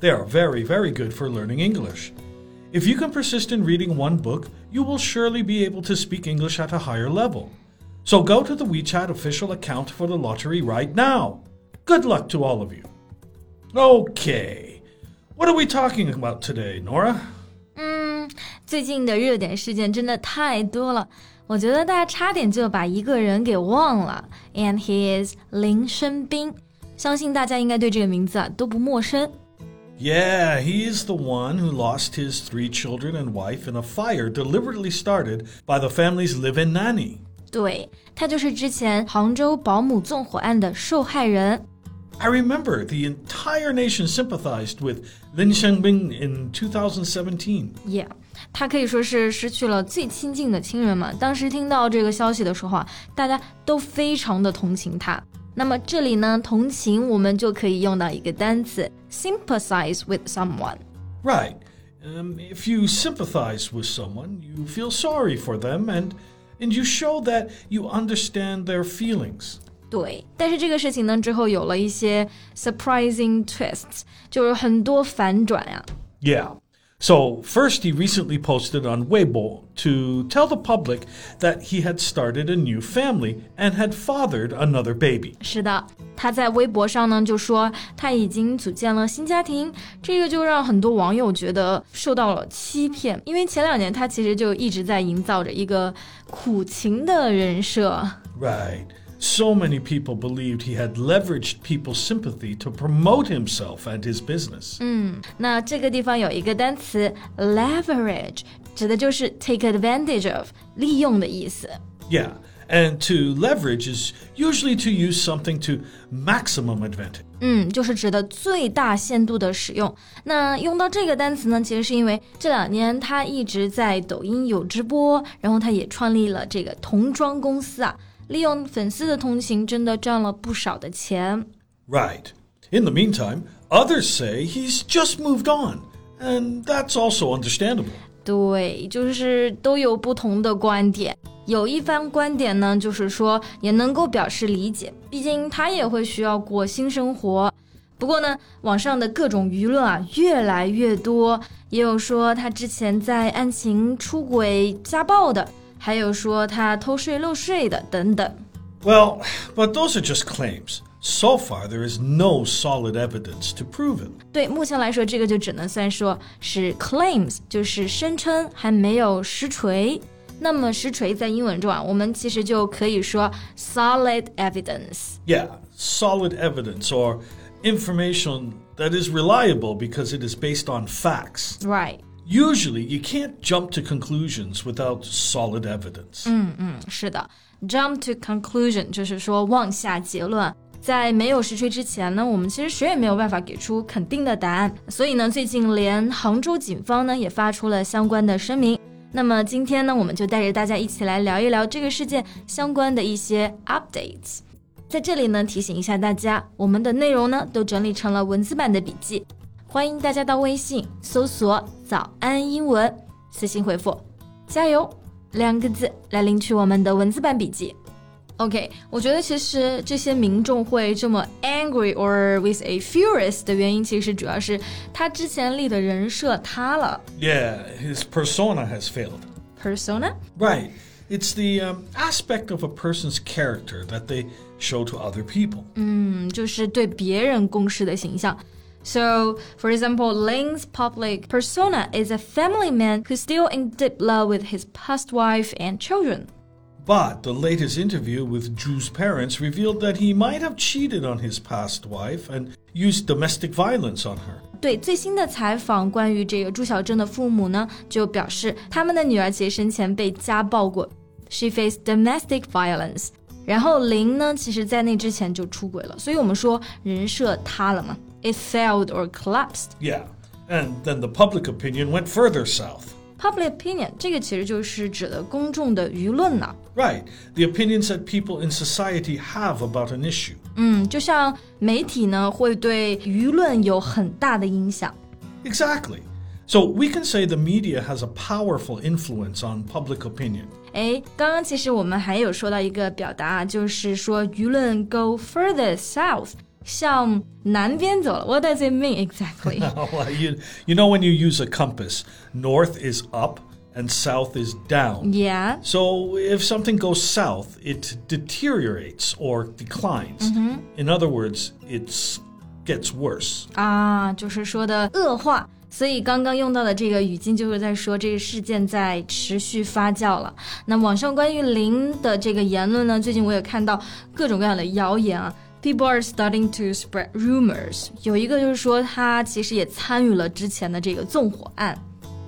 They are very, very good for learning English. If you can persist in reading one book, you will surely be able to speak English at a higher level. So go to the WeChat official account for the lottery right now. Good luck to all of you. Okay, what are we talking about today, Nora? 嗯，最近的热点事件真的太多了，我觉得大家差点就把一个人给忘了。And he is 林生斌，相信大家应该对这个名字啊都不陌生。 yeah, he is the one who lost his three children and wife in a fire deliberately started by the family's live-in nanny. i remember the entire nation sympathized with Lin Shengbin in 2017. Yeah. 他可以说是失去了最亲近的亲人们。当时听到这个消息的时候啊，大家都非常的同情他。那么这里呢，同情我们就可以用到一个单词，sympathize with someone。Right. Um, if you sympathize with someone, you feel sorry for them and and you show that you understand their feelings. 对，但是这个事情呢之后有了一些 surprising twists，就是很多反转呀、啊。Yeah. So, first, he recently posted on Weibo to tell the public that he had started a new family and had fathered another baby. 是的，他在微博上呢就说他已经组建了新家庭，这个就让很多网友觉得受到了欺骗，因为前两年他其实就一直在营造着一个苦情的人设。 Right. So many people believed he had leveraged people's sympathy to promote himself and his business. 那这个地方有一个单词 leverage，指的就是 take advantage of，利用的意思。 Yeah. And to leverage is usually to use something to maximum advantage. 嗯，就是指的最大限度的使用。那用到这个单词呢，其实是因为这两年他一直在抖音有直播，然后他也创立了这个童装公司啊， 利用粉丝的同情，真的赚了不少的钱。Right. In the meantime, others say he's just moved on, and that's also understandable. 对，就是都有不同的观点。有一番观点呢，就是说也能够表示理解，毕竟他也会需要过新生活。不过呢，网上的各种舆论啊越来越多，也有说他之前在案情出轨、家暴的，还有说他偷税漏税的等等。 Well, but those are just claims. So far, there is no solid evidence to prove it. 对，目前来说，这个就只能算说是 claims，就是声称，还没有实锤。那么实锤在英文中啊，我们其实就可以说 solid evidence。 Yeah, solid evidence or information that is reliable because it is based on facts. Right， Usually, you can't jump to conclusions without solid evidence. 嗯嗯是的，jump to conclusion 就是说妄下结论。在没有实锤之前呢，我们其实谁也没有办法给出肯定的答案。所以呢，最近连杭州警方呢也发出了相关的声明。那么今天呢，我们就带着大家一起来聊一聊这个事件相关的一些 updates。在这里呢，提醒一下大家，我们的内容呢都整理成了文字版的笔记，欢迎大家到微信搜索“早安英文”，私信回复“加油”两个字来领取我们的文字版笔记。OK，我觉得其实这些民众会这么 angry or with a furious 的原因，其实主要是他之前立的人设塌了 Yeah, his persona has failed. persona。Right. It's the um, aspect of a person's character that they show to other people. 嗯，就是对别人公示的形象。So, for example, Ling's public persona is a family man who's still in deep love with his past wife and children. But the latest interview with Zhu's parents revealed that he might have cheated on his past wife and used domestic violence on her. 对最新的采访，关于这个朱小贞的父母呢，就表示他们的女儿其实生前被家暴过。She faced domestic violence. 然后林呢，其实在那之前就出轨了，所以我们说人设塌了嘛，it failed or collapsed。 Yeah. And then the public opinion went further south. Public opinion 这个其实就是指的公众的舆论呢。 Right, the opinions that people in society have about an issue. 嗯，就像媒体呢会对舆论有很大的影响。 Exactly. So we can say the media has a powerful influence on public opinion. 哎，刚刚其实我们还有说到一个表达啊，就是说舆论 go further south，向南边走了。What does it mean exactly? well, you, you know when you use a compass, north is up and south is down. yeah. So if something goes south, it deteriorates or declines. In other words, it gets worse. 啊，就是说的恶化。 所以刚刚用到的这个语境就是在说这个事件在持续发酵了。那网上关于零的这个言论呢，最近我也看到各种各样的谣言啊。People are starting to spread rumors。有一个就是说他其实也参与了之前的这个纵火案。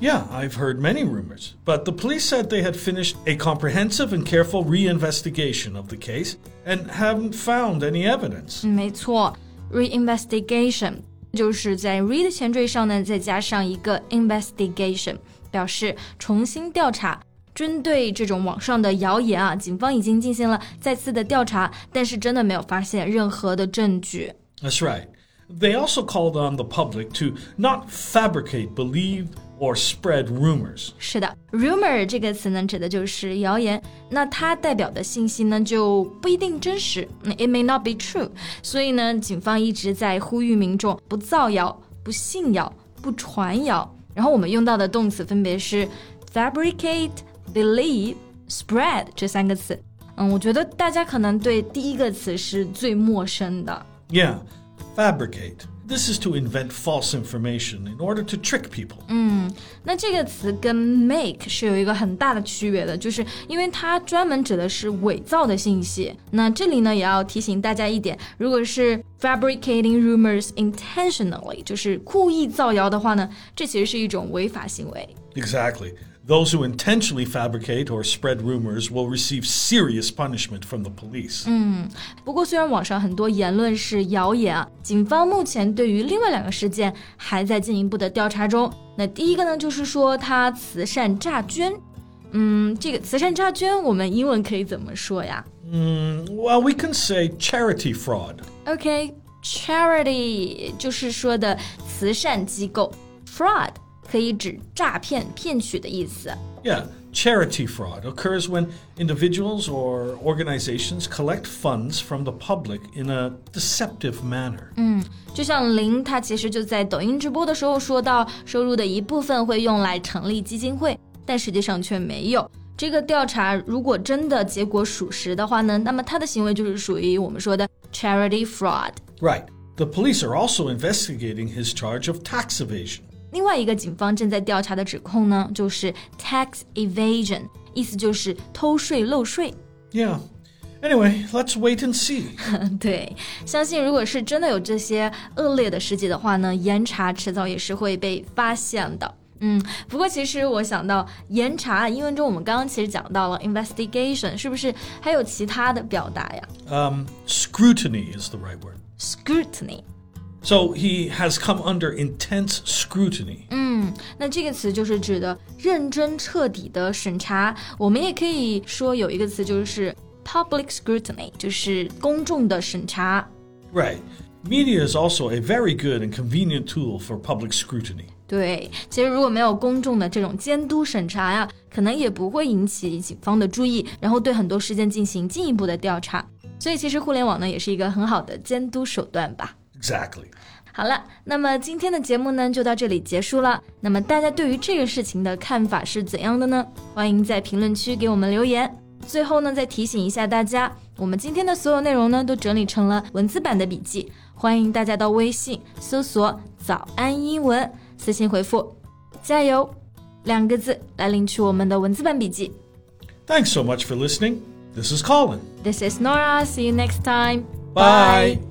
Yeah, I've heard many rumors, but the police said they had finished a comprehensive and careful reinvestigation of the case and haven't found any evidence. 嗯，没错，reinvestigation 就是在 read 前缀上呢再加上一个 investigation，表示重新调查。针对这种网上的谣言啊，警方已经进行了再次的调查，但是真的没有发现任何的证据。 That's right. They also called on the public to not fabricate, believe, or spread rumors. 是的，rumor 这个词呢，指的就是谣言。那它代表的信息呢，就不一定真实嗯，it may not be true。所以呢，警方一直在呼吁民众不造谣、不信谣、不传谣。然后我们用到的动词分别是 fabricate、believe、spread 这三个词。嗯，我觉得大家可能对第一个词是最陌生的。 Yeah, fabricate. This is to invent false information in order to trick people. 那这个词跟 make 是有一个很大的区别的，就是因为它专门指的是伪造的信息。那这里呢，也要提醒大家一点，如果是 fabricating rumors intentionally，就是故意造谣的话呢，这其实是一种违法行为。 Exactly. Those who intentionally fabricate or spread rumors will receive serious punishment from the police. 不过，虽然网上很多言论是谣言啊，警方目前对于另外两个事件还在进一步的调查中。那第一个呢，就是说他慈善诈捐。嗯，这个慈善诈捐，我们英文可以怎么说呀？ Well, we can say charity fraud. OK，charity、就是说的慈善机构，fraud 可以指诈骗、骗取的意思。 Yeah, charity fraud occurs when individuals or organizations collect funds from the public in a deceptive manner. 就像林，他其实就在抖音直播的时候说到，收入的一部分会用来成立基金会，但实际上却没有。这个调查如果真的结果属实的话呢，那么他的行为就是属于我们说的 charity fraud。 Right. The police are also investigating his charge of tax evasion. 另外一个警方正在调查的指控呢，就是 tax evasion，意思就是偷税漏税。Yeah. Anyway, let's wait and see. 对，相信如果是真的有这些恶劣的事迹的话呢，严查迟早也是会被发现的。嗯，不过其实我想到严查，英文中我们刚刚其实讲到了 investigation，是不是还有其他的表达呀 Um, scrutiny is the right word.？scrutiny，So he has come under intense scrutiny. 那这个词就是指的认真彻底的审查。我们也可以说有一个词就是 public scrutiny，就是公众的审查。 Right. Media is also a very good and convenient tool for public scrutiny. 对，其实如果没有公众的这种监督审查呀，可能也不会引起警方的注意，然后对很多事件进行进一步的调查。所以其实互联网呢，也是一个很好的监督手段吧。 Exactly. 好了，那么今天的节目呢就到这里结束了。那么大家对于这个事情的看法是怎样的呢？欢迎在评论区给我们留言。最后呢，再提醒一下大家，我们今天的所有内容呢都整理成了文字版的笔记，欢迎大家到微信搜索“早安英文”，私信回复“加油”两个字来领取我们的文字版笔记。Thanks so much for listening. This is Colin. This is Nora. See you next time. Bye.